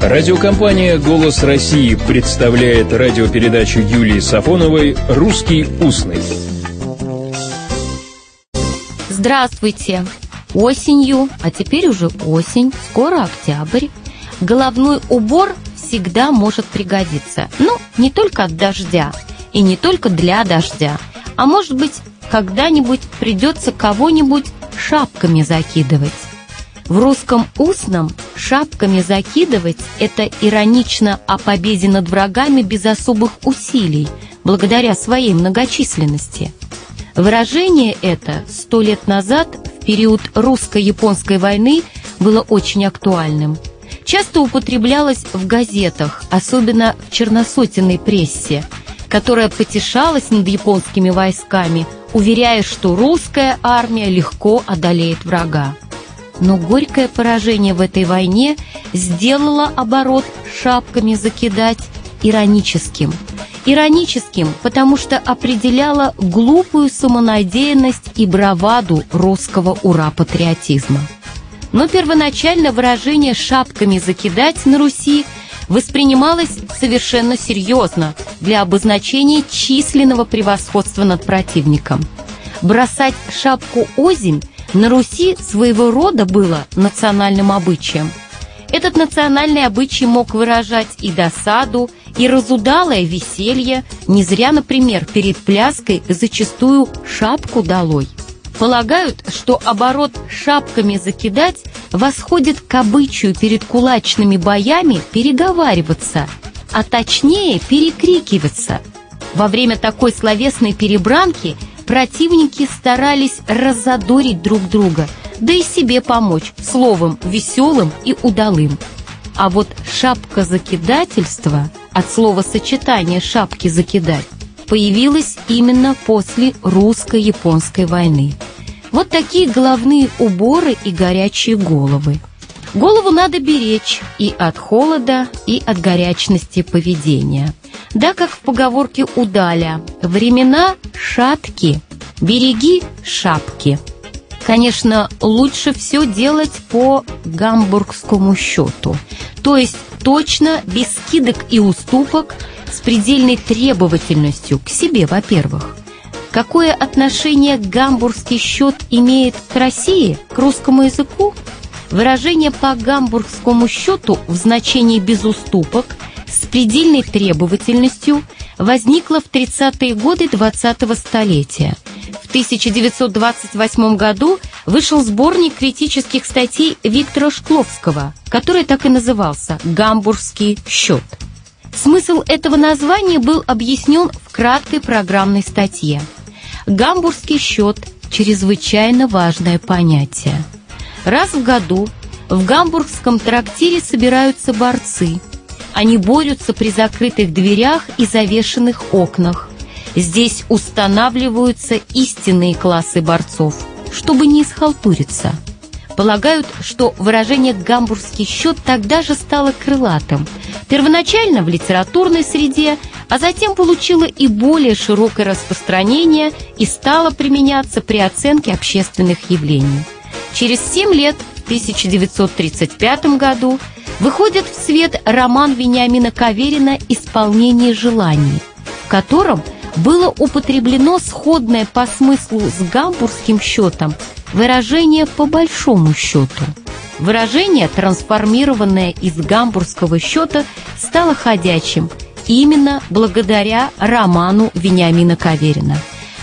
Радиокомпания «Голос России» представляет радиопередачу Юлии Сафоновой «Русский устный». Здравствуйте! Осенью, а теперь уже осень, скоро октябрь, головной убор всегда может пригодиться. Ну, не только от дождя и не только для дождя, а может быть, когда-нибудь придется кого-нибудь шапками закидывать. В русском устном шапками закидывать – это иронично о победе над врагами без особых усилий, благодаря своей многочисленности. Выражение это сто лет назад, в период русско-японской войны, было очень актуальным. Часто употреблялось в газетах, особенно в черносотенной прессе, которая потешалась над японскими войсками, уверяя, что русская армия легко одолеет врага. Но горькое поражение в этой войне сделало оборот шапками закидать ироническим. Ироническим, потому что определяло глупую самонадеянность и браваду русского ура-патриотизма. Но первоначально выражение «шапками закидать» на Руси воспринималось совершенно серьезно для обозначения численного превосходства над противником. Бросать шапку озимь на Руси своего рода было национальным обычаем. Этот национальный обычай мог выражать и досаду, и разудалое веселье, не зря, например, перед пляской зачастую шапку долой. Полагают, что оборот шапками закидать восходит к обычаю перед кулачными боями переговариваться, а точнее перекрикиваться. Во время такой словесной перебранки противники старались разодорить друг друга, да и себе помочь словом веселым и удалым. А вот шапка закидательства от слова сочетания «шапки закидать» появилась именно после русско-японской войны. Вот такие головные уборы и горячие головы. Голову надо беречь и от холода, и от горячности поведения. Да, как в поговорке Удаля, времена шатки, береги шапки. Конечно, лучше все делать по гамбургскому счету, то есть точно, без скидок и уступок, с предельной требовательностью к себе, во-первых. Какое отношение гамбургский счет имеет к России, к русскому языку? Выражение по гамбургскому счету в значении «без уступок» с предельной требовательностью возникло в 30-е годы 20-го столетия. В 1928 году вышел сборник критических статей Виктора Шкловского, который так и назывался «Гамбургский счет». Смысл этого названия был объяснен в краткой программной статье. Гамбургский счет – чрезвычайно важное понятие. Раз в году в гамбургском трактире собираются борцы. Они борются при закрытых дверях и завешенных окнах. Здесь устанавливаются истинные классы борцов, чтобы не исхалтуриться. Полагают, что выражение «гамбургский счет» тогда же стало крылатым. Первоначально в литературной среде, а затем получило и более широкое распространение и стало применяться при оценке общественных явлений. Через 7 лет, в 1935 году, выходит в свет роман Вениамина Каверина «Исполнение желаний», в котором было употреблено сходное по смыслу с гамбургским счетом выражение «по большому счету». Выражение, трансформированное из гамбургского счета, стало ходячим именно благодаря роману Вениамина Каверина.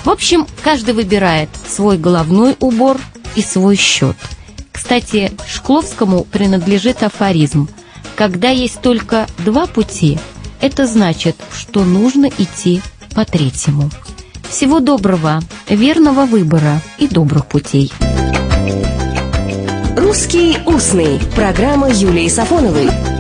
В общем, каждый выбирает свой головной убор и свой счет. Кстати, Шкловскому принадлежит афоризм «Когда есть только два пути, это значит, что нужно идти по третьему». Всего доброго, верного выбора и добрых путей. «Русский устный» – программа Юлии Сафоновой –